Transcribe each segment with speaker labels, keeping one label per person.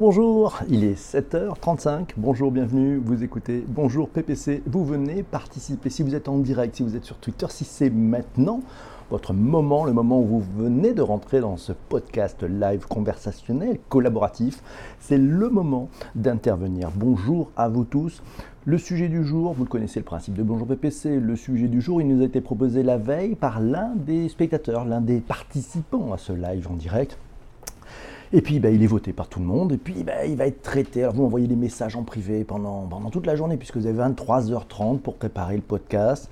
Speaker 1: Bonjour, il est 7h35. Bonjour, bienvenue. Vous écoutez Bonjour PPC. Vous venez participer si vous êtes en direct, si vous êtes sur Twitter, si c'est maintenant votre moment, le moment où vous venez de rentrer dans ce podcast live conversationnel collaboratif, c'est le moment d'intervenir. Bonjour à vous tous. Le sujet du jour, vous connaissez le principe de Bonjour PPC, le sujet du jour, il nous a été proposé la veille par l'un des spectateurs, l'un des participants à ce live en direct. Et puis, bah, il est voté par tout le monde. Et puis, bah, il va être traité. Alors, vous envoyez des messages en privé pendant, toute la journée, puisque vous avez 23h30 pour préparer le podcast.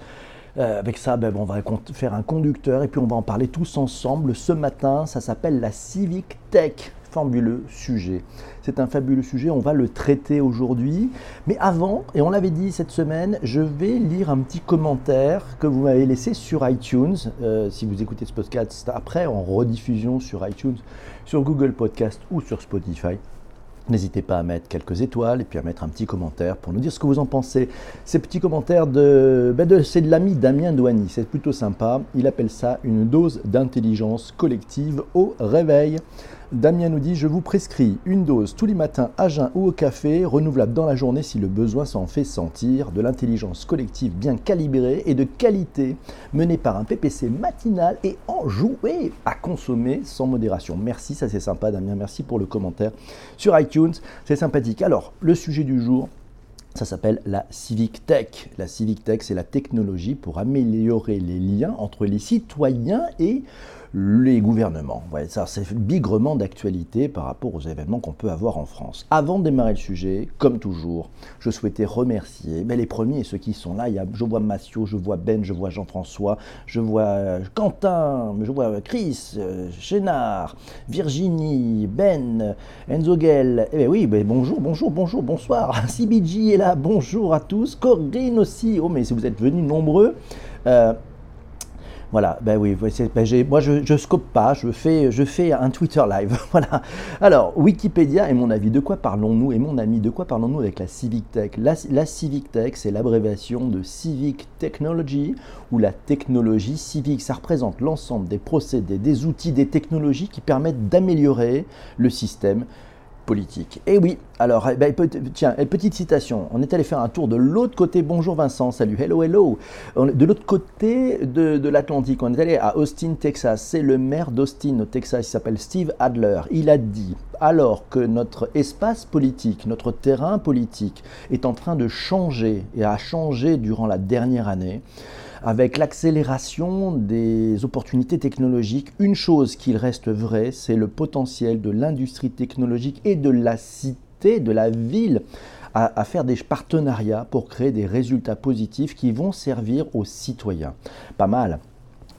Speaker 1: Euh, avec ça, bah, on va faire un conducteur et puis on va en parler tous ensemble. Ce matin, ça s'appelle la Civic Tech fabuleux sujet. C'est un fabuleux sujet, on va le traiter aujourd'hui. Mais avant, et on l'avait dit cette semaine, je vais lire un petit commentaire que vous m'avez laissé sur iTunes. Euh, si vous écoutez ce podcast après, en rediffusion sur iTunes, sur Google Podcast ou sur Spotify. N'hésitez pas à mettre quelques étoiles et puis à mettre un petit commentaire pour nous dire ce que vous en pensez. Ces petits commentaires, de, ben c'est de l'ami Damien Douani, c'est plutôt sympa. Il appelle ça une dose d'intelligence collective au réveil. Damien nous dit Je vous prescris une dose tous les matins à jeun ou au café, renouvelable dans la journée si le besoin s'en fait sentir, de l'intelligence collective bien calibrée et de qualité, menée par un PPC matinal et enjoué à consommer sans modération. Merci, ça c'est sympa Damien, merci pour le commentaire sur iTunes, c'est sympathique. Alors, le sujet du jour, ça s'appelle la Civic Tech. La Civic Tech, c'est la technologie pour améliorer les liens entre les citoyens et les gouvernements. Ça, c'est bigrement d'actualité par rapport aux événements qu'on peut avoir en France. Avant de démarrer le sujet, comme toujours, je souhaitais remercier ben, les premiers, ceux qui sont là. Je vois Massio, je vois Ben, je vois Jean-François, je vois euh, Quentin, je vois Chris, euh, Virginie, Ben, Enzo Gell. Eh ben oui, ben bonjour, bonjour, bonjour, bonsoir. CBG est là, bonjour à tous. Corinne aussi. Oh, mais si vous êtes venus nombreux. Euh, voilà, ben oui, ben moi je, scope pas, je fais, un Twitter live. Alors, Wikipédia et mon avis, de quoi parlons-nous? Et mon ami, de quoi parlons-nous avec la Civic Tech? La Civic Tech, c'est l'abréviation de Civic Technology ou la technologie civique. Ça représente l'ensemble des procédés, des outils, des technologies qui permettent d'améliorer le système Et eh oui, alors, eh ben, tiens, petite citation. On est allé faire un tour de l'autre côté. Bonjour Vincent, salut, hello, hello. De l'autre côté de, l'Atlantique, on est allé à Austin, Texas. C'est le maire d'Austin, au Texas, il s'appelle Steve Adler. Il a dit, alors que notre espace politique, notre terrain politique est en train de changer et a changé durant la dernière année, avec l'accélération des opportunités technologiques, une chose qu'il reste vraie, c'est le potentiel de l'industrie technologique et de la cité, de la ville, à, à, faire des partenariats pour créer des résultats positifs qui vont servir aux citoyens. Pas mal.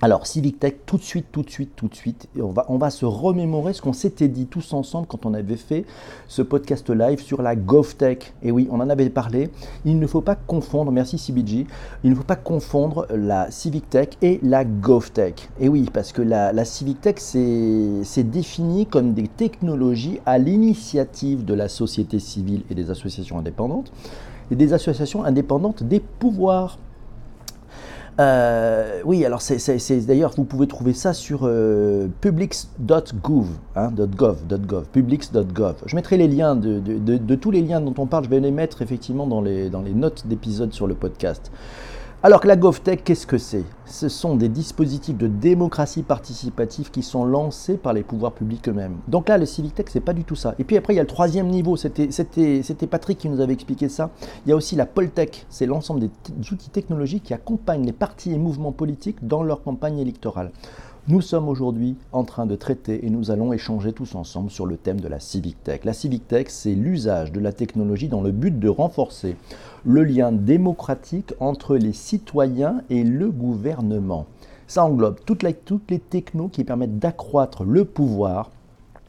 Speaker 1: Alors, Civic Tech, tout de suite, tout de suite, tout de suite, on va, on va se remémorer ce qu'on s'était dit tous ensemble quand on avait fait ce podcast live sur la GovTech. Et oui, on en avait parlé. Il ne faut pas confondre, merci CBG, il ne faut pas confondre la Civic Tech et la GovTech. Et oui, parce que la, la Civic Tech, c'est défini comme des technologies à l'initiative de la société civile et des associations indépendantes, et des associations indépendantes des pouvoirs. Euh, oui, alors c'est d'ailleurs, vous pouvez trouver ça sur euh, publics.gov, hein, .gov, publics.gov. Je mettrai les liens de, de, tous les liens dont on parle, je vais les mettre effectivement dans les, dans les notes d'épisode sur le podcast. Alors que la GovTech, qu'est-ce que c'est? Ce sont des dispositifs de démocratie participative qui sont lancés par les pouvoirs publics eux-mêmes. Donc là, le CivicTech, c'est pas du tout ça. Et puis après, il y a le troisième niveau, c'était Patrick qui nous avait expliqué ça. Il y a aussi la Poltech, c'est l'ensemble des outils technologiques qui accompagnent les partis et mouvements politiques dans leur campagne électorale. Nous sommes aujourd'hui en train de traiter et nous allons échanger tous ensemble sur le thème de la Civic Tech. La Civic Tech, c'est l'usage de la technologie dans le but de renforcer le lien démocratique entre les citoyens et le gouvernement. Ça englobe toutes les, toutes les technos qui permettent d'accroître le pouvoir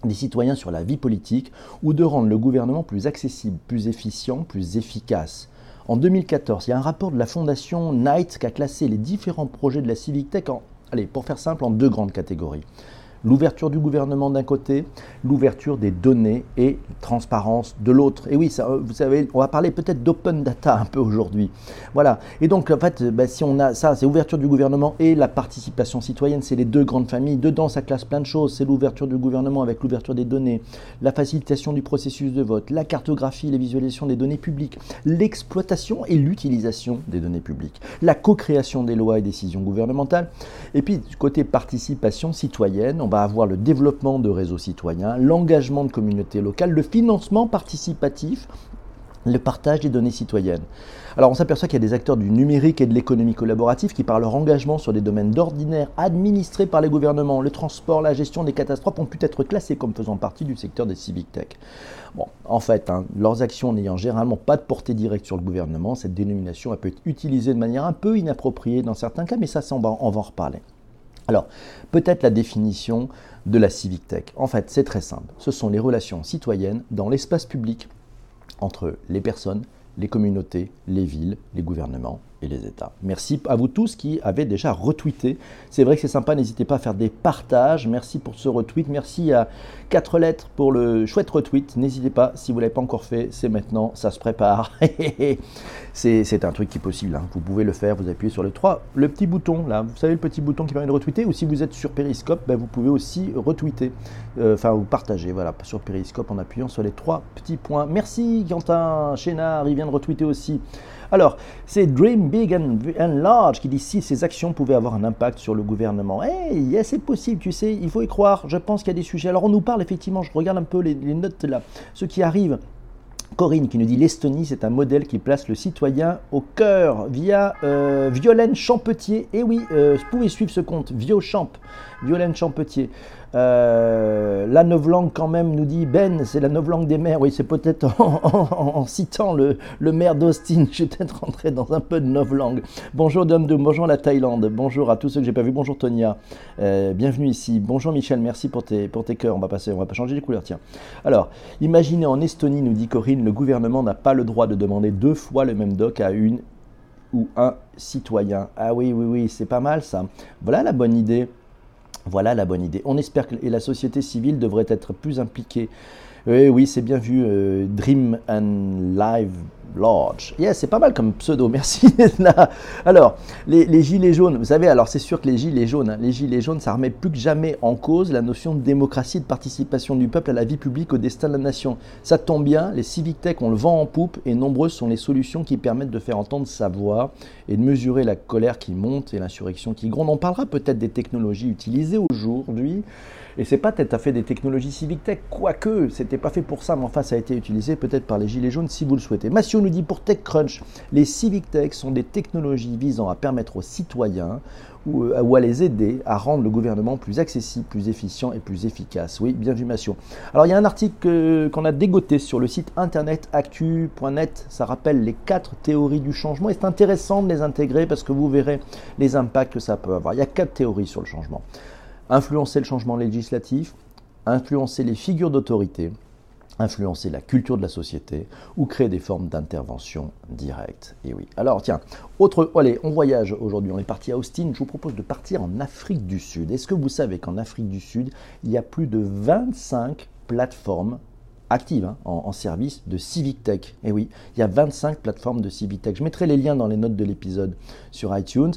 Speaker 1: des citoyens sur la vie politique ou de rendre le gouvernement plus accessible, plus efficient, plus efficace. En 2014, il y a un rapport de la fondation Knight qui a classé les différents projets de la Civic Tech en, allez, pour faire simple, en deux grandes catégories. L'ouverture du gouvernement d'un côté, l'ouverture des données et transparence de l'autre. Et oui, ça, euh, vous savez, on va parler peut-être d'open data un peu aujourd'hui. Voilà. Et donc, en fait, ben, si on a ça, c'est ouverture du gouvernement et la participation citoyenne, c'est les deux grandes familles. Dedans, ça classe plein de choses. C'est l'ouverture du gouvernement avec l'ouverture des données, la facilitation du processus de vote, la cartographie, les visualisations des données publiques, l'exploitation et l'utilisation des données publiques, la co-création des lois et décisions gouvernementales. Et puis, côté participation citoyenne, on va avoir le développement de réseaux citoyens, l'engagement de communautés locales, le financement participatif, le partage des données citoyennes. Alors on s'aperçoit qu'il y a des acteurs du numérique et de l'économie collaborative qui, par leur engagement sur des domaines d'ordinaire administrés par les gouvernements, le transport, la gestion des catastrophes, ont pu être classés comme faisant partie du secteur des civic tech. Bon, en fait, hein, leurs actions n'ayant généralement pas de portée directe sur le gouvernement, cette dénomination peut être utilisée de manière un peu inappropriée dans certains cas, mais ça, on on va en reparler. Alors, peut-être la définition de la civic tech. En fait, c'est très simple. Ce sont les relations citoyennes dans l'espace public entre les personnes, les communautés, les villes, les gouvernements et les États. Merci à vous tous qui avez déjà retweeté. C'est vrai que c'est sympa, n'hésitez pas à faire des partages. Merci pour ce retweet. Merci à 4 lettres pour le chouette retweet. N'hésitez pas, si vous ne l'avez pas encore fait, c'est maintenant, ça se prépare. c'est un truc qui est possible. Hein. Vous pouvez le faire, vous appuyez sur le 3, le petit bouton là. Vous savez le petit bouton qui permet de retweeter. Ou si vous êtes sur Periscope, ben, vous pouvez aussi retweeter, euh, enfin vous partager voilà, sur Periscope en appuyant sur les trois petits points. Merci Quentin Chénard, il vient de retweeter aussi. Alors, c'est Dream Big and, Large qui dit si ces actions pouvaient avoir un impact sur le gouvernement. Eh, c'est possible, tu sais, il faut y croire. Je pense qu'il y a des sujets. Alors, on nous parle effectivement, je regarde un peu les, notes là, ce qui arrive. Corinne qui nous dit l'Estonie, c'est un modèle qui place le citoyen au cœur via euh, Violaine Champetier. Et oui, euh, vous pouvez suivre ce compte, Viochamp, Violaine Champetier. Euh, la novlangue, quand même, nous dit Ben, c'est la novlangue des mers. Oui, c'est peut-être en, citant le, maire d'Austin. Je vais peut-être rentrer dans un peu de novlangue. Bonjour Dom bonjour la Thaïlande, bonjour à tous ceux que j'ai pas vus, bonjour Tonia, euh, bienvenue ici. Bonjour Michel, merci pour tes, pour tes cœurs. On va passer, on va pas changer les couleurs, tiens. Alors, imaginez en Estonie, nous dit Corinne, le gouvernement n'a pas le droit de demander deux fois le même doc à une ou un citoyen. Ah oui, oui, oui, c'est pas mal ça. Voilà la bonne idée. Voilà la bonne idée. On espère que la société civile devrait être plus impliquée. Oui, oui, c'est bien vu. Euh, Dream and Live Lodge. Yeah, c'est pas mal comme pseudo, merci. Alors, les, gilets jaunes, vous savez, alors c'est sûr que les gilets jaunes, hein, les gilets jaunes, ça remet plus que jamais en cause la notion de démocratie, de participation du peuple à la vie publique, au destin de la nation. Ça tombe bien, les civic tech, on le vend en poupe et nombreuses sont les solutions qui permettent de faire entendre sa voix et de mesurer la colère qui monte et l'insurrection qui gronde. On parlera peut-être des technologies utilisées aujourd'hui. Et c'est pas tout à fait des technologies civic tech, quoique c'était pas fait pour ça, mais enfin ça a été utilisé peut-être par les gilets jaunes si vous le souhaitez. Massio nous dit pour TechCrunch, les civic tech sont des technologies visant à permettre aux citoyens ou, euh, à les aider à rendre le gouvernement plus accessible, plus efficient et plus efficace. Oui, bien vu Massio. Alors il y a un article euh, qu'on a dégoté sur le site internet actu.net, ça rappelle les quatre théories du changement et c'est intéressant de les intégrer parce que vous verrez les impacts que ça peut avoir. Il y a quatre théories sur le changement influencer le changement législatif, influencer les figures d'autorité, influencer la culture de la société ou créer des formes d'intervention directe. Et oui. Alors tiens, autre, allez, on voyage aujourd'hui, on est parti à Austin, je vous propose de partir en Afrique du Sud. Est-ce que vous savez qu'en Afrique du Sud, il y a plus de 25 plateformes actives hein, en, service de Civic Tech? Et oui, il y a 25 plateformes de Civic Tech. Je mettrai les liens dans les notes de l'épisode sur iTunes.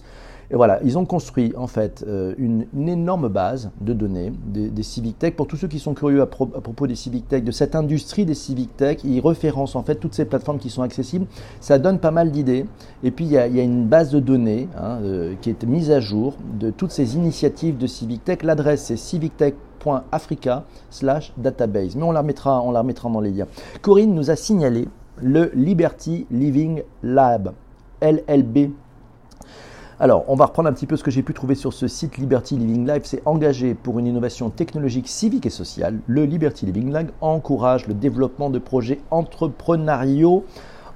Speaker 1: Et voilà, ils ont construit en fait euh, une, énorme base de données des, Civic Tech. Pour tous ceux qui sont curieux à, propos des Civic Tech, de cette industrie des Civic Tech, ils référencent en fait toutes ces plateformes qui sont accessibles. Ça donne pas mal d'idées. Et puis il y, a, une base de données hein, euh, qui est mise à jour de toutes ces initiatives de Civic Tech. L'adresse c'est civictech.africa slash database. Mais on la, remettra, on la remettra dans les liens. Corinne nous a signalé le Liberty Living Lab, LLB alors, on va reprendre un petit peu ce que j'ai pu trouver sur ce site Liberty Living Life. C'est engagé pour une innovation technologique, civique et sociale. Le Liberty Living Lab encourage le développement de projets entrepreneuriaux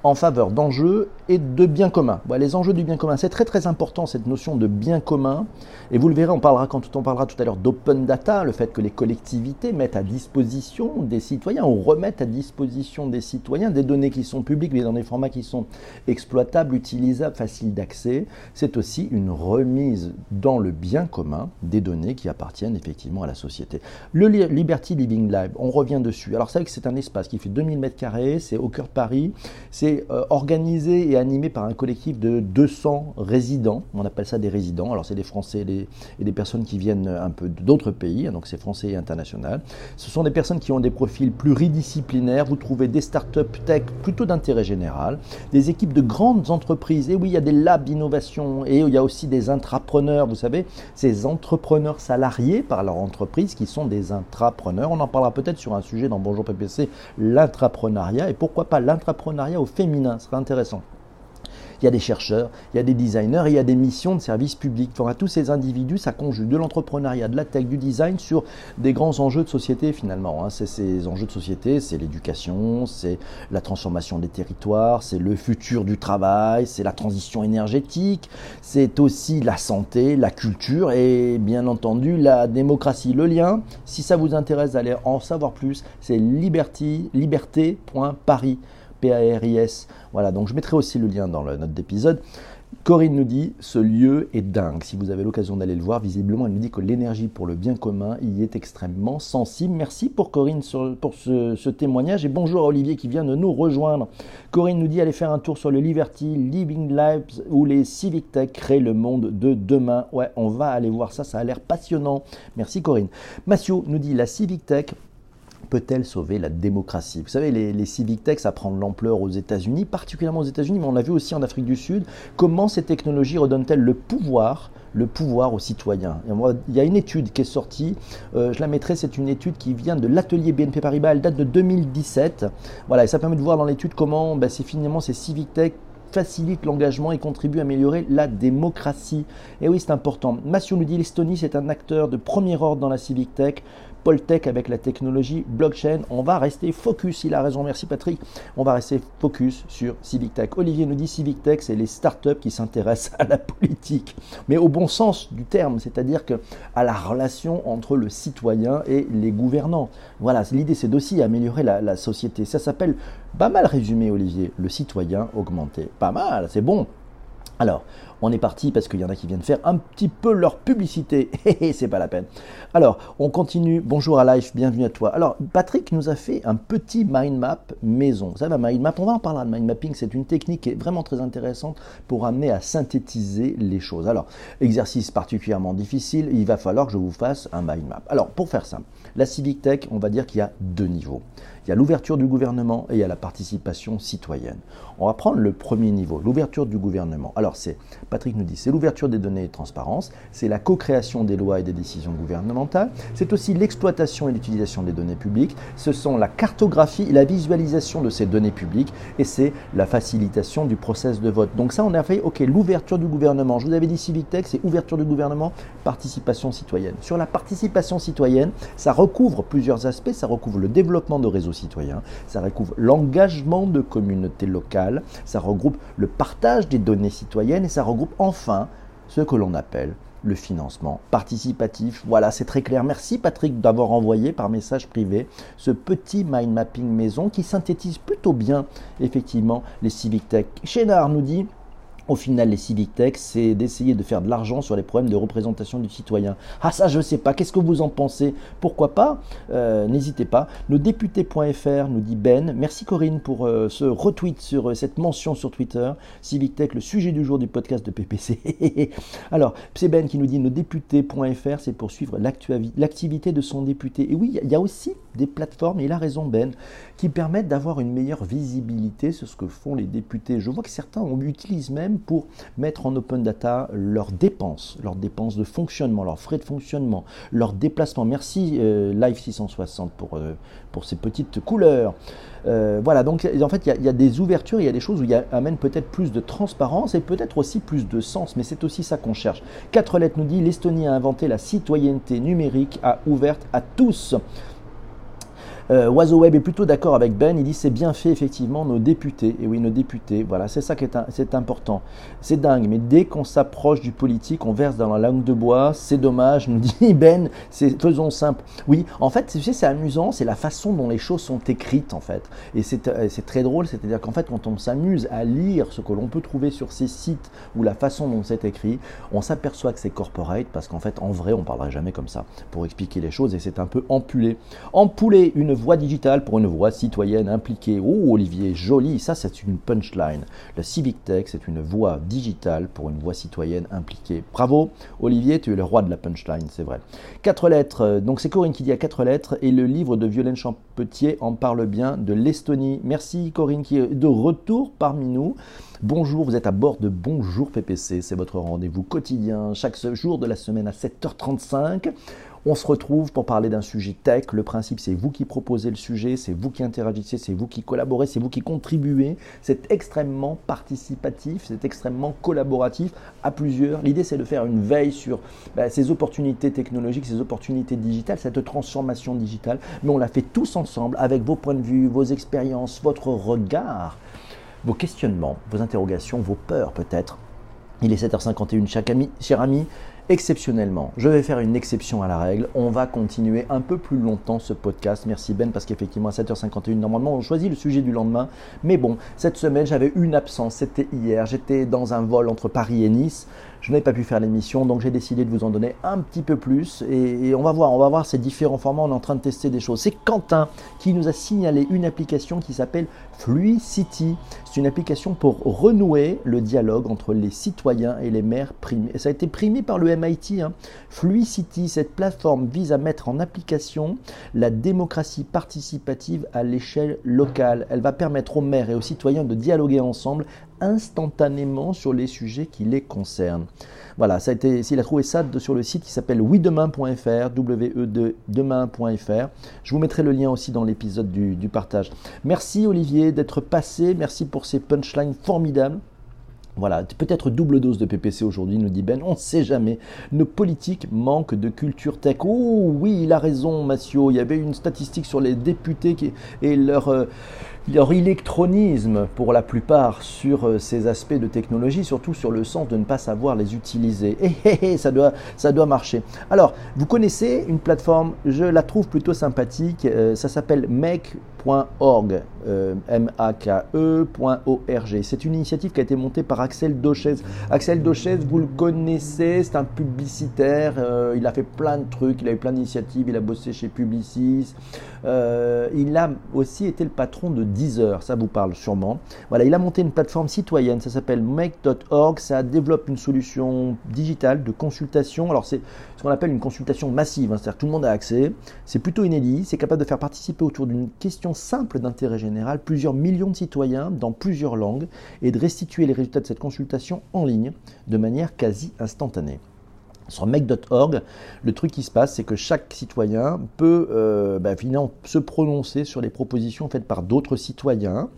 Speaker 1: en faveur d'enjeux et de biens communs. les enjeux du bien commun, c'est très très important cette notion de bien commun. Et vous le verrez, on parlera quand on parlera tout à l'heure d'open data, le fait que les collectivités mettent à disposition des citoyens ou remettent à disposition des citoyens des données qui sont publiques, mais dans des formats qui sont exploitables, utilisables, faciles d'accès. C'est aussi une remise dans le bien commun des données qui appartiennent effectivement à la société. Le Liberty Living Lab, on revient dessus. Alors c'est vrai que c'est un espace qui fait 2000 m2, c'est au cœur de Paris, c'est euh, organisé et animé par un collectif de 200 résidents, on appelle ça des résidents, alors c'est des Français et des, personnes qui viennent un peu d'autres pays, hein, donc c'est français et international. Ce sont des personnes qui ont des profils pluridisciplinaires, vous trouvez des startups tech plutôt d'intérêt général, des équipes de grandes entreprises, et oui, il y a des labs d'innovation, et il y a aussi des intrapreneurs, vous savez, ces entrepreneurs salariés par leur entreprise qui sont des intrapreneurs. On en parlera peut-être sur un sujet dans Bonjour PPC, l'intrapreneuriat, et pourquoi pas l'intrapreneuriat au féminin, ce serait intéressant il y a des chercheurs, il y a des designers il y a des missions de service public. Enfin, tous ces individus, ça conjugue de l'entrepreneuriat, de la tech, du design sur des grands enjeux de société finalement. Hein. C'est ces enjeux de société, c'est l'éducation, c'est la transformation des territoires, c'est le futur du travail, c'est la transition énergétique, c'est aussi la santé, la culture et bien entendu la démocratie. Le lien, si ça vous intéresse d'aller en savoir plus, c'est liberté.paris. P-A-R-I-S. Voilà, donc je mettrai aussi le lien dans la note d'épisode. Corinne nous dit ce lieu est dingue. Si vous avez l'occasion d'aller le voir, visiblement, elle nous dit que l'énergie pour le bien commun y est extrêmement sensible. Merci pour Corinne pour ce, témoignage et bonjour à Olivier qui vient de nous rejoindre. Corinne nous dit allez faire un tour sur le Liberty Living Lives où les Civic Tech créent le monde de demain. Ouais, on va aller voir ça, ça a l'air passionnant. Merci Corinne. Mathieu nous dit la Civic Tech peut-elle sauver la démocratie? Vous savez, les, civic tech, ça prend de l'ampleur aux États-Unis, particulièrement aux États-Unis, mais on a vu aussi en Afrique du Sud comment ces technologies redonnent-elles le pouvoir le pouvoir aux citoyens? il y a une étude qui est sortie, euh, je la mettrai, c'est une étude qui vient de l'atelier BNP Paribas, elle date de 2017. Voilà, et ça permet de voir dans l'étude comment ben, c'est finalement ces civic tech facilitent l'engagement et contribuent à améliorer la démocratie. Et oui, c'est important. Mathieu nous dit l'Estonie, c'est un acteur de premier ordre dans la civic tech. Poltech avec la technologie blockchain. On va rester focus, il a raison, merci Patrick. On va rester focus sur Civic Tech. Olivier nous dit Civic Tech, c'est les startups qui s'intéressent à la politique, mais au bon sens du terme, c'est-à-dire que à la relation entre le citoyen et les gouvernants. Voilà, l'idée c'est d'aussi améliorer la, la société. Ça s'appelle pas mal résumé, Olivier, le citoyen augmenté. Pas mal, c'est bon. Alors, on est parti parce qu'il y en a qui viennent faire un petit peu leur publicité. C'est pas la peine. Alors, on continue. Bonjour à Life, bienvenue à toi. Alors, Patrick nous a fait un petit mind map maison. Ça va, mind map, on va en parler de mind mapping. C'est une technique qui est vraiment très intéressante pour amener à synthétiser les choses. Alors, exercice particulièrement difficile, il va falloir que je vous fasse un mind map. Alors, pour faire ça, la Civic Tech, on va dire qu'il y a deux niveaux. Il y a l'ouverture du gouvernement et il y a la participation citoyenne. On va prendre le premier niveau, l'ouverture du gouvernement. Alors c'est, Patrick nous dit, c'est l'ouverture des données et transparence, c'est la co-création des lois et des décisions gouvernementales, c'est aussi l'exploitation et l'utilisation des données publiques, ce sont la cartographie et la visualisation de ces données publiques et c'est la facilitation du process de vote. Donc ça, on a fait, ok, l'ouverture du gouvernement. Je vous avais dit Civic Tech, c'est ouverture du gouvernement, participation citoyenne. Sur la participation citoyenne, ça recouvre plusieurs aspects, ça recouvre le développement de réseaux citoyens, ça recouvre l'engagement de communautés locales, ça regroupe le partage des données citoyennes et ça regroupe enfin ce que l'on appelle le financement participatif. Voilà, c'est très clair. Merci Patrick d'avoir envoyé par message privé ce petit mind mapping maison qui synthétise plutôt bien effectivement les civic tech. Chénard nous dit au final, les civic tech, c'est d'essayer de faire de l'argent sur les problèmes de représentation du citoyen. Ah ça, je ne sais pas. Qu'est-ce que vous en pensez? Pourquoi pas? Euh, N'hésitez pas. Le député.fr nous dit Ben. Merci Corinne pour euh, ce retweet sur euh, cette mention sur Twitter. Civic Tech, le sujet du jour du podcast de PPC. Alors, c'est Ben qui nous dit nos députés.fr, c'est pour suivre l'activité de son député. Et oui, il y a aussi des plateformes, et il a raison Ben, qui permettent d'avoir une meilleure visibilité sur ce que font les députés. Je vois que certains on utilise pour mettre en open data leurs dépenses, leurs dépenses de fonctionnement, leurs frais de fonctionnement, leurs déplacements. Merci euh, Live 660 pour, euh, pour ces petites couleurs. Euh, voilà, donc en fait, il y, a des ouvertures, il y a des choses où il amène peut-être plus de transparence et peut-être aussi plus de sens, mais c'est aussi ça qu'on cherche. Quatre lettres nous dit l'Estonie a inventé la citoyenneté numérique, ouverte à tous. Euh, Oiseau Web est plutôt d'accord avec Ben. Il dit c'est bien fait effectivement nos députés. Et oui, nos députés. Voilà, c'est ça qui est, c'est important. C'est dingue. Mais dès qu'on s'approche du politique, on verse dans la langue de bois. C'est dommage, nous dit Ben. C'est faisons simple. Oui, en fait, c'est amusant. C'est la façon dont les choses sont écrites en fait. Et c'est euh, très drôle. C'est-à-dire qu'en fait, quand on s'amuse à lire ce que l'on peut trouver sur ces sites ou la façon dont c'est écrit, on s'aperçoit que c'est corporate parce qu'en fait, en vrai, on parlerait jamais comme ça pour expliquer les choses et c'est un peu empulé. Empouler une voix digitale pour une voix citoyenne impliquée. Oh, Olivier, joli, ça c'est une punchline. Le Civic Tech, c'est une voix digitale pour une voix citoyenne impliquée. Bravo, Olivier, tu es le roi de la punchline, c'est vrai. Quatre lettres, euh, donc c'est Corinne qui dit à quatre lettres et le livre de Violaine Champetier en parle bien de l'Estonie. Merci Corinne qui est de retour parmi nous. Bonjour, vous êtes à bord de Bonjour PPC, c'est votre rendez-vous quotidien chaque jour de la semaine à 7h35. On se retrouve pour parler d'un sujet tech. Le principe, c'est vous qui proposez le sujet, c'est vous qui interagissez, c'est vous qui collaborez, c'est vous qui contribuez. C'est extrêmement participatif, c'est extrêmement collaboratif à plusieurs. L'idée, c'est de faire une veille sur bah, ces opportunités technologiques, ces opportunités digitales, cette transformation digitale. Mais on la fait tous ensemble avec vos points de vue, vos expériences, votre regard, vos questionnements, vos interrogations, vos peurs peut-être. Il est 7h51, cher ami exceptionnellement. Je vais faire une exception à la règle. On va continuer un peu plus longtemps ce podcast. Merci Ben, parce qu'effectivement, à 7h51, normalement, on choisit le sujet du lendemain. Mais bon, cette semaine, j'avais une absence. C'était hier. J'étais dans un vol entre Paris et Nice. Je n'avais pas pu faire l'émission, donc j'ai décidé de vous en donner un petit peu plus. Et, on va voir, on va voir ces différents formats. On est en train de tester des choses. C'est Quentin qui nous a signalé une application qui s'appelle Fluicity. C'est une application pour renouer le dialogue entre les citoyens et les maires primés. ça a été primé par le MIT. Hein. Fluicity, cette plateforme vise à mettre en application la démocratie participative à l'échelle locale. Elle va permettre aux maires et aux citoyens de dialoguer ensemble instantanément sur les sujets qui les concernent. Voilà, ça a été, s'il a trouvé ça sur le site qui s'appelle oui-demain.fr, w demain.fr. Je vous mettrai le lien aussi dans l'épisode du, partage. Merci Olivier d'être passé, merci pour ces punchlines formidables. Voilà, peut-être double dose de PPC aujourd'hui, nous dit Ben, on ne sait jamais. Nos politiques manquent de culture tech. Oh oui, il a raison, Massio. Il y avait une statistique sur les députés et leur, euh, leur électronisme, pour la plupart, sur euh, ces aspects de technologie, surtout sur le sens de ne pas savoir les utiliser. Et eh, eh, eh, ça, doit, ça doit marcher. Alors, vous connaissez une plateforme, je la trouve plutôt sympathique, euh, ça s'appelle Make .org, euh, M-A-K-E.org. C'est une initiative qui a été montée par Axel Dochez. Axel Dochez, vous le connaissez, c'est un publicitaire, euh, il a fait plein de trucs, il a eu plein d'initiatives, il a bossé chez Publicis. Euh, il a aussi été le patron de Deezer, ça vous parle sûrement. Voilà, il a monté une plateforme citoyenne, ça s'appelle make.org, ça développe une solution digitale de consultation. Alors c'est ce qu'on appelle une consultation massive, hein, c'est-à-dire tout le monde a accès, c'est plutôt inédit, c'est capable de faire participer autour d'une question simple d'intérêt général plusieurs millions de citoyens dans plusieurs langues et de restituer les résultats de cette consultation en ligne de manière quasi instantanée. Sur make.org, le truc qui se passe, c'est que chaque citoyen peut euh, bah, finalement se prononcer sur les propositions faites par d'autres citoyens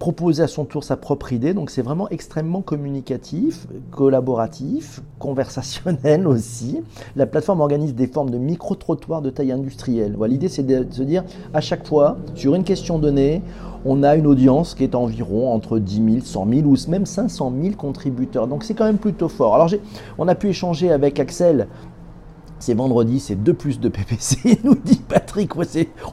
Speaker 1: proposer à son tour sa propre idée. Donc c'est vraiment extrêmement communicatif, collaboratif, conversationnel aussi. La plateforme organise des formes de micro-trottoirs de taille industrielle. L'idée c'est de se dire à chaque fois, sur une question donnée, on a une audience qui est environ entre 10 000, 100 000 ou même 500 000 contributeurs. Donc c'est quand même plutôt fort. Alors on a pu échanger avec Axel c'est vendredi, c'est 2 plus de PPC, nous dit Patrick.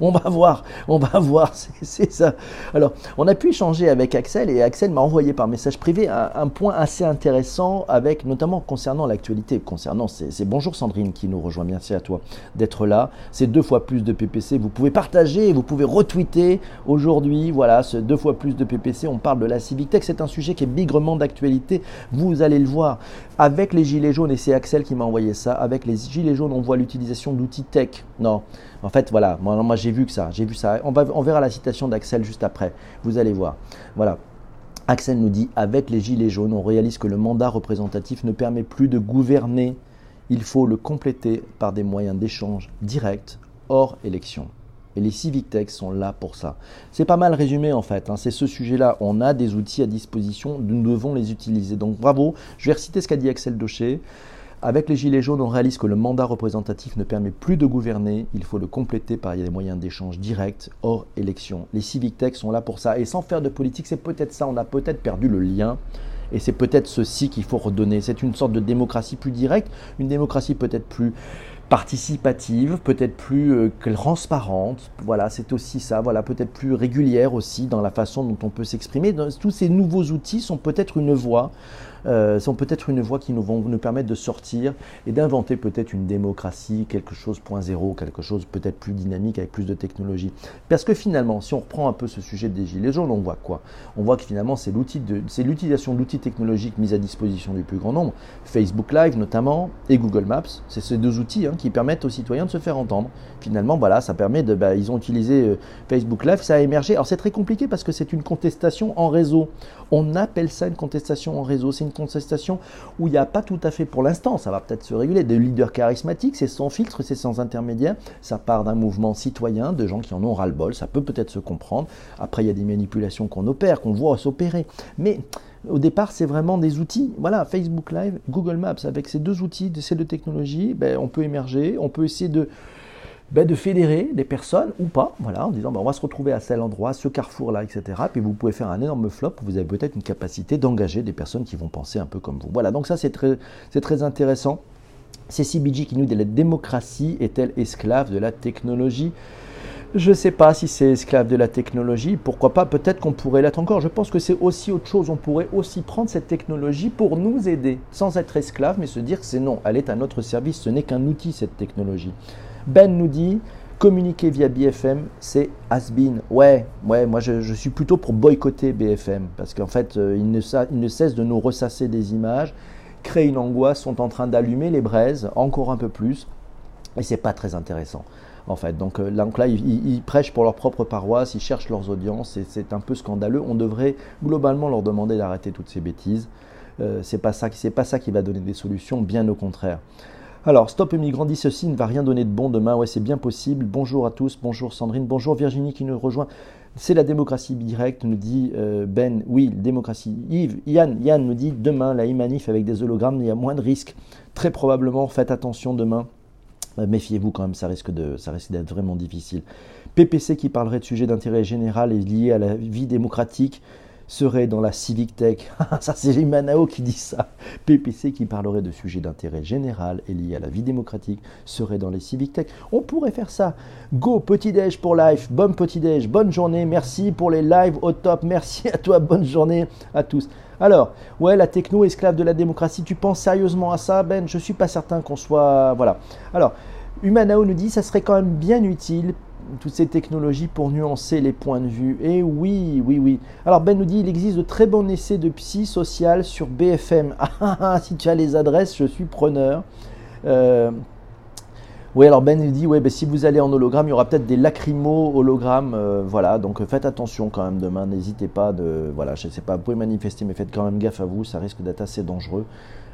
Speaker 1: on va voir, on va voir, c'est ça. Alors, on a pu échanger avec Axel et Axel m'a envoyé par message privé un, point assez intéressant, avec notamment concernant l'actualité. Concernant, c'est bonjour Sandrine qui nous rejoint, merci à toi d'être là. C'est deux fois plus de PPC. Vous pouvez partager, vous pouvez retweeter aujourd'hui. Voilà, ce deux fois plus de PPC. On parle de la Civic Tech. C'est un sujet qui est bigrement d'actualité. Vous allez le voir avec les gilets jaunes et c'est Axel qui m'a envoyé ça. Avec les gilets on voit l'utilisation d'outils tech. Non, en fait, voilà, moi, j'ai vu que ça, j'ai vu ça. On, va, on verra la citation d'Axel juste après, vous allez voir. Voilà. Axel nous dit, avec les gilets jaunes, on réalise que le mandat représentatif ne permet plus de gouverner. Il faut le compléter par des moyens d'échange directs hors élection. Et les Civic Tech sont là pour ça. C'est pas mal résumé en fait. Hein. C'est ce sujet-là. On a des outils à disposition, nous devons les utiliser. Donc bravo. Je vais reciter ce qu'a dit Axel Docher. Avec les Gilets jaunes, on réalise que le mandat représentatif ne permet plus de gouverner, il faut le compléter par des moyens d'échange directs hors élection. Les civic tech sont là pour ça. Et sans faire de politique, c'est peut-être ça, on a peut-être perdu le lien. Et c'est peut-être ceci qu'il faut redonner. C'est une sorte de démocratie plus directe, une démocratie peut-être plus participative, peut-être plus euh, transparente. Voilà, c'est aussi ça. Voilà, peut-être plus régulière aussi dans la façon dont on peut s'exprimer. Tous ces nouveaux outils sont peut-être une voie euh, sont peut-être une voie qui nous vont nous permettre de sortir et d'inventer peut-être une démocratie, quelque chose point zéro, quelque chose peut-être plus dynamique avec plus de technologie. Parce que finalement, si on reprend un peu ce sujet des gilets jaunes, on voit quoi? On voit que finalement c'est l'utilisation d'outils technologiques mis à disposition du plus grand nombre, Facebook Live notamment et Google Maps. C'est ces deux outils hein, qui permettent aux citoyens de se faire entendre. Finalement, voilà, ça permet de, bah, ils ont utilisé euh, Facebook Live, ça a émergé. Alors c'est très compliqué parce que c'est une contestation en réseau. On appelle ça une contestation en réseau. C'est contestation où il n'y a pas tout à fait, pour l'instant, ça va peut-être se réguler, des leaders charismatiques, c'est sans filtre, c'est sans intermédiaire. Ça part d'un mouvement citoyen, de gens qui en ont ras-le-bol. Ça peut peut-être se comprendre. Après, il y a des manipulations qu'on opère, qu'on voit s'opérer. Mais au départ, c'est vraiment des outils. Voilà, Facebook Live, Google Maps, avec ces deux outils, ces deux technologies, ben, on peut émerger, on peut essayer de ben, de fédérer des personnes ou pas, voilà, en disant ben, on va se retrouver à tel endroit, ce carrefour-là, etc. Puis vous pouvez faire un énorme flop, vous avez peut-être une capacité d'engager des personnes qui vont penser un peu comme vous. Voilà, donc ça c'est très, très intéressant. C'est CBG qui nous dit la démocratie est-elle esclave de la technologie? Je ne sais pas si c'est esclave de la technologie, pourquoi pas, peut-être qu'on pourrait l'être encore. Je pense que c'est aussi autre chose, on pourrait aussi prendre cette technologie pour nous aider, sans être esclave, mais se dire que c'est non, elle est à notre service, ce n'est qu'un outil cette technologie. Ben nous dit communiquer via BFM, c'est has-been. Ouais, ouais, moi je, suis plutôt pour boycotter BFM parce qu'en fait, euh, ils, ne, cessent de nous ressasser des images, créer une angoisse, sont en train d'allumer les braises encore un peu plus et c'est pas très intéressant. En fait, donc, euh, là, ils, prêchent pour leur propre paroisse, ils cherchent leurs audiences, et c'est un peu scandaleux. On devrait globalement leur demander d'arrêter toutes ces bêtises. Euh, c'est pas ça, c'est pas ça qui va donner des solutions, bien au contraire. Alors, Stop Migrant dit ceci ne va rien donner de bon demain. Ouais, c'est bien possible. Bonjour à tous. Bonjour Sandrine. Bonjour Virginie qui nous rejoint. C'est la démocratie directe, nous dit euh, Ben. Oui, démocratie. Yves, Yann, Yann nous dit demain, la e-manif avec des hologrammes, il y a moins de risques. Très probablement, faites attention demain. Euh, méfiez-vous quand même, ça risque, de, ça risque d'être vraiment difficile. PPC qui parlerait de sujets d'intérêt général et liés à la vie démocratique serait dans la civic tech. ça, c'est Jimanao qui dit ça. PPC qui parlerait de sujets d'intérêt général et liés à la vie démocratique serait dans les civic tech. On pourrait faire ça. Go, petit-déj pour live. Bonne petit-déj, bonne journée. Merci pour les lives au top. Merci à toi. Bonne journée à tous. Alors, ouais, la techno esclave de la démocratie, tu penses sérieusement à ça, Ben? Je suis pas certain qu'on soit. Voilà. Alors, Humanao nous dit ça serait quand même bien utile toutes ces technologies pour nuancer les points de vue. Et oui, oui, oui. Alors Ben nous dit, il existe de très bons essais de psy social sur BFM. Ah, ah, ah, si tu as les adresses, je suis preneur. Euh, oui, alors Ben nous dit, ouais, ben, si vous allez en hologramme, il y aura peut-être des lacrymos hologrammes. Euh, voilà, donc faites attention quand même demain. N'hésitez pas de, voilà, je sais pas, vous pouvez manifester, mais faites quand même gaffe à vous. Ça risque d'être assez dangereux.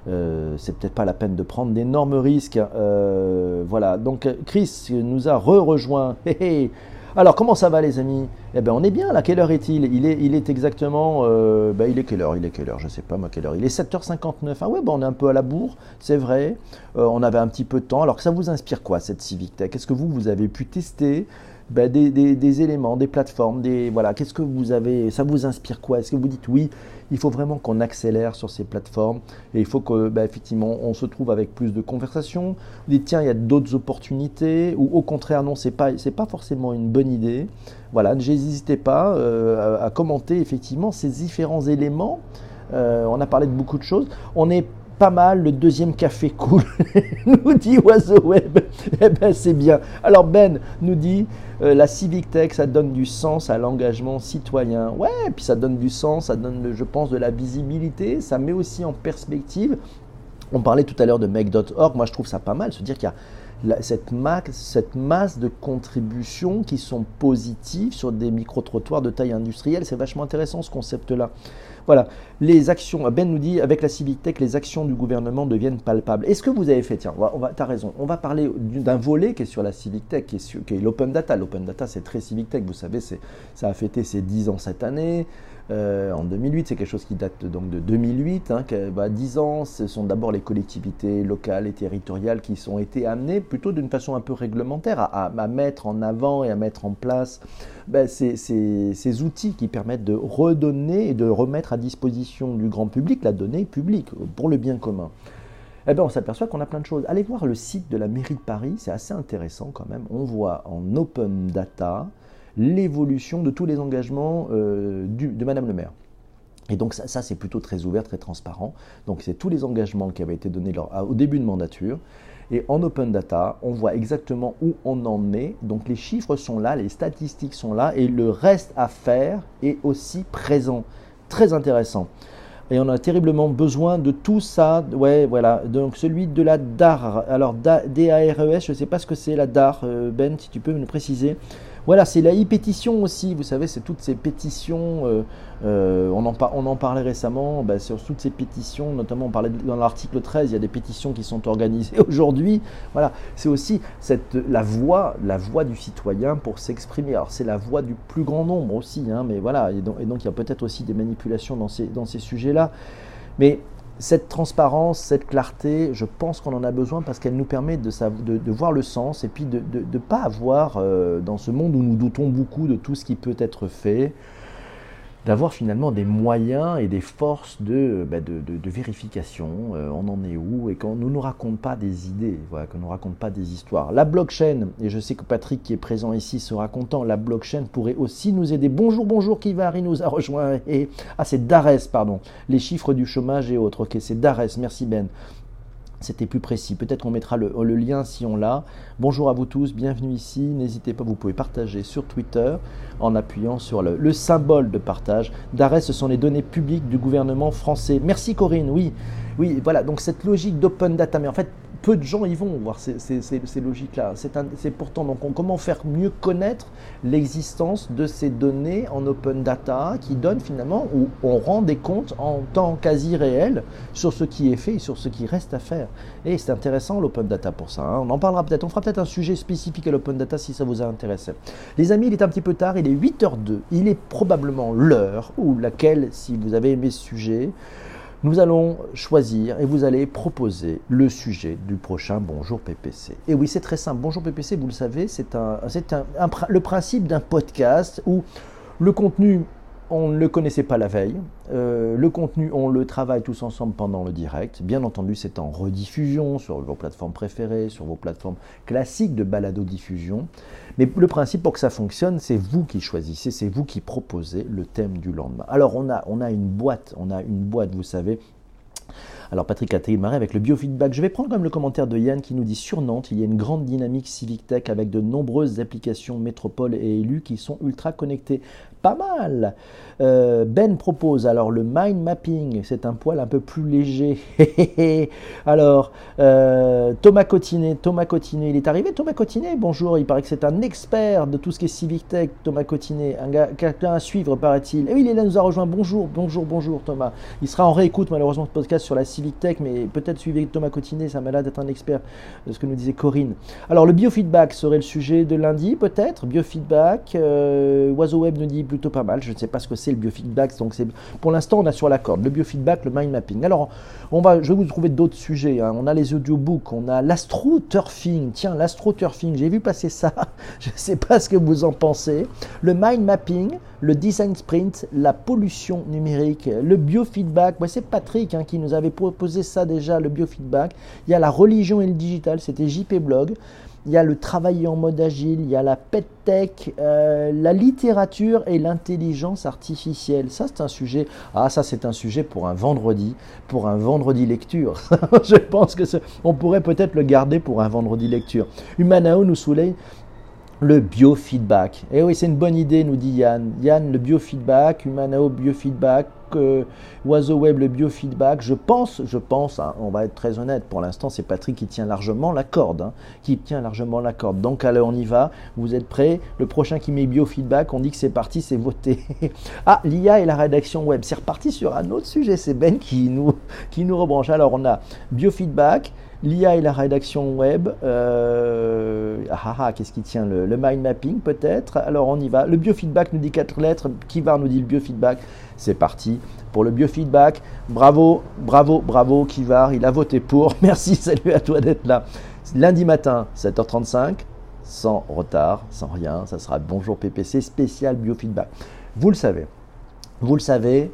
Speaker 1: Euh, c'est peut-être pas la peine de prendre d'énormes risques. Euh, voilà, donc Chris nous a re-rejoint. Alors comment ça va les amis? Eh bien on est bien là, quelle heure est-il? Il est, exactement... Euh, ben, il est quelle heure? Il est quelle heure? Je sais pas moi quelle heure. Il est 7h59. Ah ouais, ben, on est un peu à la bourre, c'est vrai. on avait un petit peu de temps. Alors ça vous inspire quoi cette Civic Tech? Qu'est-ce que vous, vous avez pu tester? Ben, des, éléments, des plateformes, des voilà. Qu'est-ce que vous avez Ça vous inspire quoi? Est-ce que vous dites oui il faut vraiment qu'on accélère sur ces plateformes et il faut que bah, effectivement on se trouve avec plus de conversations? Vous dites tiens il y a d'autres opportunités ou au contraire non c'est pas c'est pas forcément une bonne idée. Voilà, n'hésitez pas euh, à, commenter effectivement ces différents éléments. Euh, on a parlé de beaucoup de choses. On est pas mal, le deuxième café cool, nous dit Oiseau Web. Eh ben c'est bien. Alors Ben nous dit euh, la Civic Tech, ça donne du sens à l'engagement citoyen. Ouais, puis ça donne du sens, ça donne, je pense, de la visibilité, ça met aussi en perspective. On parlait tout à l'heure de make.org, moi je trouve ça pas mal, se dire qu'il y a cette, cette masse de contributions qui sont positives sur des micro-trottoirs de taille industrielle. C'est vachement intéressant ce concept-là. Voilà, les actions, Ben nous dit, avec la Civic Tech, les actions du gouvernement deviennent palpables. Est-ce que vous avez fait, tiens, on va, tu as raison, on va parler d'un volet qui est sur la Civic Tech, qui est, qui est l'open data. L'open data, c'est très Civic Tech, vous savez, ça a fêté ses 10 ans cette année. Euh, en 2008. C'est quelque chose qui date donc de 2008. Hein, bah, 10 ans, ce sont d'abord les collectivités locales et territoriales qui sont été amenées plutôt d'une façon un peu réglementaire à, mettre en avant et à mettre en place bah, ces, ces, outils qui permettent de redonner et de remettre à disposition du grand public la donnée publique pour le bien commun. Eh bien, on s'aperçoit qu'on a plein de choses. Allez voir le site de la mairie de Paris, c'est assez intéressant quand même. On voit en open data l'évolution de tous les engagements euh, de Madame le maire. Et donc ça, c'est plutôt très ouvert, très transparent. Donc c'est tous les engagements qui avaient été donnés au début de mandature. Et en open data, on voit exactement où on en est. Donc les chiffres sont là, les statistiques sont là, et le reste à faire est aussi présent. Très intéressant. Et on a terriblement besoin de tout ça. Ouais, voilà. Donc celui de la DAR. Alors D-A-R-E-S, je ne sais pas ce que c'est la DAR. Euh, ben, si tu peux me le préciser. Voilà, c'est la e-pétition aussi, vous savez, c'est toutes ces pétitions, euh, euh, on, en on, en parlait récemment, bah, sur toutes ces pétitions, notamment on parlait dans l'article 13, il y a des pétitions qui sont organisées aujourd'hui. Voilà, c'est aussi cette, la, voix, la voix du citoyen pour s'exprimer. Alors c'est la voix du plus grand nombre aussi, hein, mais voilà, et donc, et donc il y a peut-être aussi des manipulations dans ces, dans ces sujets-là. Mais cette transparence, cette clarté, je pense qu'on en a besoin parce qu'elle nous permet de, voir le sens et puis de ne pas avoir, euh, dans ce monde où nous doutons beaucoup de tout ce qui peut être fait, d'avoir finalement des moyens et des forces de, bah, de, vérification, euh, on en est où, et qu'on ne nous raconte pas des idées, voilà, qu'on ne nous raconte pas des histoires. La blockchain, et je sais que Patrick qui est présent ici sera content, la blockchain pourrait aussi nous aider. Bonjour, bonjour, Kivari nous a rejoint, et, ah c'est Dares, pardon, les chiffres du chômage et autres, ok, c'est Dares, merci Ben c'était plus précis. Peut-être qu'on mettra le, lien si on l'a. Bonjour à vous tous, bienvenue ici. N'hésitez pas, vous pouvez partager sur Twitter en appuyant sur le, symbole de partage. D'arrêt, ce sont les données publiques du gouvernement français. Merci Corinne, oui. Oui, voilà, donc cette logique d'open data, mais en fait, peu de gens y vont voir ces, logiques-là. C'est pourtant donc comment faire mieux connaître l'existence de ces données en open data qui donnent finalement où on rend des comptes en temps quasi réel sur ce qui est fait et sur ce qui reste à faire. Et c'est intéressant l'open data pour ça. Hein. On en parlera peut-être. On fera peut-être un sujet spécifique à l'open data si ça vous a intéressé. Les amis, il est un petit peu tard. Il est 8h02. Il est probablement l'heure ou laquelle, si vous avez aimé ce sujet, nous allons choisir et vous allez proposer le sujet du prochain Bonjour PPC. Et oui, c'est très simple. Bonjour PPC, vous le savez, c'est un, le principe d'un podcast où le contenu on ne le connaissait pas la veille. Euh, le contenu, on le travaille tous ensemble pendant le direct. Bien entendu, c'est en rediffusion sur vos plateformes préférées, sur vos plateformes classiques de balado-diffusion. Mais le principe pour que ça fonctionne, c'est vous qui choisissez, c'est vous qui proposez le thème du lendemain. Alors, on a, a une boîte, on a une boîte, vous savez, alors Patrick a démarré avec le biofeedback. Je vais prendre comme le commentaire de Yann qui nous dit sur Nantes, il y a une grande dynamique civic tech avec de nombreuses applications métropoles et élus qui sont ultra connectés pas mal. Euh, ben propose alors le mind mapping, c'est un poil un peu plus léger. alors, euh, Thomas Cotinet, Thomas Cotinet, il est arrivé Thomas Cotinet, bonjour, il paraît que c'est un expert de tout ce qui est civic tech, Thomas Cotinet, quelqu'un à suivre paraît-il. Et oui, il est là, nous a rejoint, bonjour, bonjour, bonjour Thomas. Il sera en réécoute malheureusement ce podcast sur la civic tech, mais peut-être suivez Thomas Cotinet, ça m'a l'air d'être un expert de ce que nous disait Corinne. Alors le biofeedback serait le sujet de lundi peut-être, biofeedback, euh, Oiseau Web nous dit plutôt pas mal. Je ne sais pas ce que c'est le biofeedback. Donc c'est pour l'instant on a sur la corde le biofeedback, le mind mapping. Alors on va, je vais vous trouver d'autres sujets. Hein. On a les audiobooks, on a l'astroturfing. Tiens, l'astroturfing, j'ai vu passer ça. je ne sais pas ce que vous en pensez. Le mind mapping, le design sprint, la pollution numérique, le biofeedback. c'est Patrick hein, qui nous avait proposé ça déjà, le biofeedback. Il y a la religion et le digital, c'était JP Blog il y a le travail en mode agile, il y a la pet tech, euh, la littérature et l'intelligence artificielle. Ça, c'est un sujet. Ah, ça, c'est un sujet pour un vendredi, pour un vendredi lecture. Je pense que on pourrait peut-être le garder pour un vendredi lecture. Humanao nous soulève le biofeedback. Et eh oui, c'est une bonne idée, nous dit Yann. Yann, le biofeedback, Humanao biofeedback, Oiseau Web, le biofeedback. Je pense, je pense, hein, on va être très honnête, pour l'instant, c'est Patrick qui tient largement la corde. Hein, qui tient largement la corde. Donc, allez, on y va. Vous êtes prêts? Le prochain qui met biofeedback, on dit que c'est parti, c'est voté. ah, l'IA et la rédaction web. C'est reparti sur un autre sujet. C'est Ben qui nous, qui nous rebranche. Alors, on a biofeedback. L'IA et la rédaction web. Euh, ah, ah, ah qu'est-ce qui tient le, mind mapping peut-être? Alors on y va. Le biofeedback nous dit quatre lettres. Kivar nous dit le biofeedback. C'est parti pour le biofeedback. Bravo, bravo, bravo Kivar. Il a voté pour. Merci, salut à toi d'être là. Lundi matin, 7h35 sans retard, sans rien. Ça sera Bonjour PPC spécial biofeedback. Vous le savez. Vous le savez,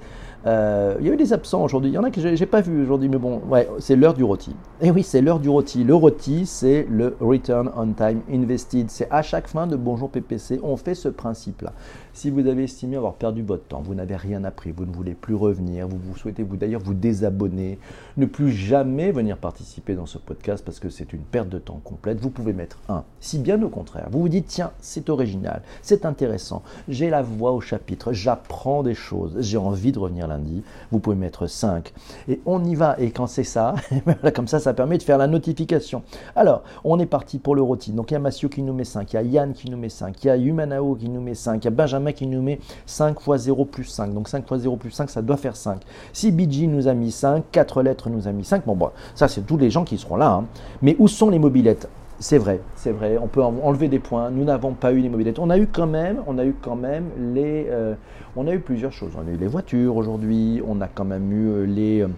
Speaker 1: euh, il y a eu des absents aujourd'hui. Il y en a que je n'ai pas vu aujourd'hui, mais bon, c'est l'heure du rôti. Et eh oui, c'est l'heure du rôti. Le rôti, c'est le Return on Time Invested. C'est à chaque fin de Bonjour PPC, on fait ce principe-là. Si vous avez estimé avoir perdu votre temps, vous n'avez rien appris, vous ne voulez plus revenir, vous, souhaitez vous d'ailleurs vous désabonner, ne plus jamais venir participer dans ce podcast parce que c'est une perte de temps complète, vous pouvez mettre un. Si bien au contraire, vous vous dites tiens, c'est original, c'est intéressant, j'ai la voix au chapitre, j'apprends des choses, j'ai envie de revenir lundi, vous pouvez mettre 5. Et on y va. Et quand c'est ça, comme ça, ça permet de faire la notification. Alors, on est parti pour le rôti. Donc il y a Massio qui nous met 5, il y a Yann qui nous met 5, il y a Humanao qui nous met 5, il y a Benjamin qui nous met 5 fois 0 plus 5. Donc 5 fois 0 plus 5, ça doit faire 5. Si BG nous a mis 5, 4 lettres nous a mis 5, bon, bon ça c'est tous les gens qui seront là. Hein. Mais où sont les mobilettes? C'est vrai, c'est vrai. On peut enlever des points. Nous n'avons pas eu les mobilettes. On a eu quand même, on a eu quand même les, euh, on a eu plusieurs choses. On a eu les voitures aujourd'hui. On a quand même eu euh, les, euh,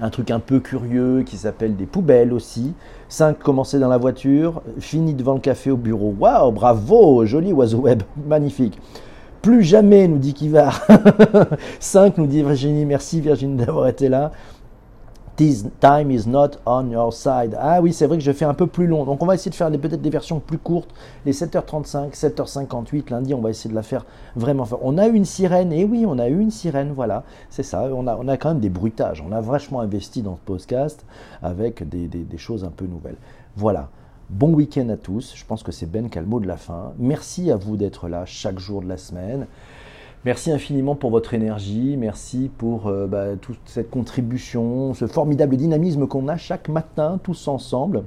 Speaker 1: un truc un peu curieux qui s'appelle des poubelles aussi. 5 commencer dans la voiture, fini devant le café au bureau. Waouh, bravo, joli oiseau web, magnifique. Plus jamais, nous dit Kivar. 5 nous dit Virginie, merci Virginie d'avoir été là. This time is not on your side. Ah oui, c'est vrai que je fais un peu plus long. Donc on va essayer de faire peut-être des versions plus courtes. Les 7h35, 7h58 lundi, on va essayer de la faire vraiment. On a eu une sirène, et oui, on a eu une sirène, voilà. C'est ça, on a, on a quand même des bruitages. On a vachement investi dans ce podcast avec des, des choses un peu nouvelles. Voilà. Bon week-end à tous. Je pense que c'est Ben Calmo de la fin. Merci à vous d'être là chaque jour de la semaine. Merci infiniment pour votre énergie, merci pour euh, bah, toute cette contribution, ce formidable dynamisme qu'on a chaque matin tous ensemble.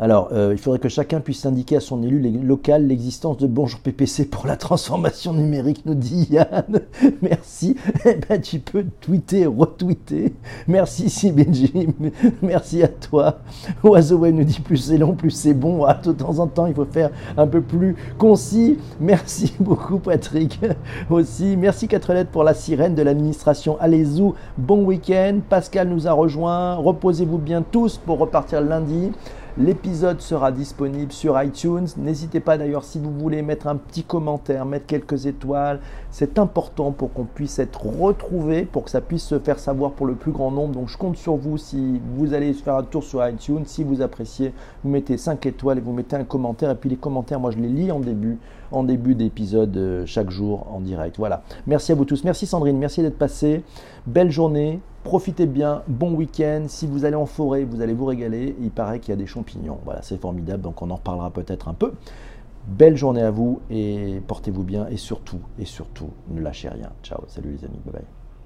Speaker 1: Alors, euh, il faudrait que chacun puisse indiquer à son élu local l'existence de Bonjour PPC pour la transformation numérique, nous dit Yann. Merci. Eh ben, tu peux tweeter, retweeter. Merci si Merci à toi. Oiseau nous dit plus c'est long, plus c'est bon. Ah, de temps en temps, il faut faire un peu plus concis. Merci beaucoup, Patrick. Aussi, merci 4 lettres pour la sirène de l'administration. Allez-y, bon week-end. Pascal nous a rejoint. Reposez-vous bien tous pour repartir lundi. L'épisode sera disponible sur iTunes. N'hésitez pas d'ailleurs si vous voulez mettre un petit commentaire, mettre quelques étoiles. C'est important pour qu'on puisse être retrouvé, pour que ça puisse se faire savoir pour le plus grand nombre. Donc je compte sur vous si vous allez faire un tour sur iTunes. Si vous appréciez, vous mettez 5 étoiles et vous mettez un commentaire. Et puis les commentaires, moi je les lis en début, en début d'épisode euh, chaque jour en direct. Voilà. Merci à vous tous. Merci Sandrine. Merci d'être passé. Belle journée. Profitez bien, bon week-end. Si vous allez en forêt, vous allez vous régaler. Il paraît qu'il y a des champignons. Voilà, c'est formidable. Donc on en reparlera peut-être un peu. Belle journée à vous et portez-vous bien. Et surtout, et surtout, ne lâchez rien. Ciao, salut les amis. Bye bye.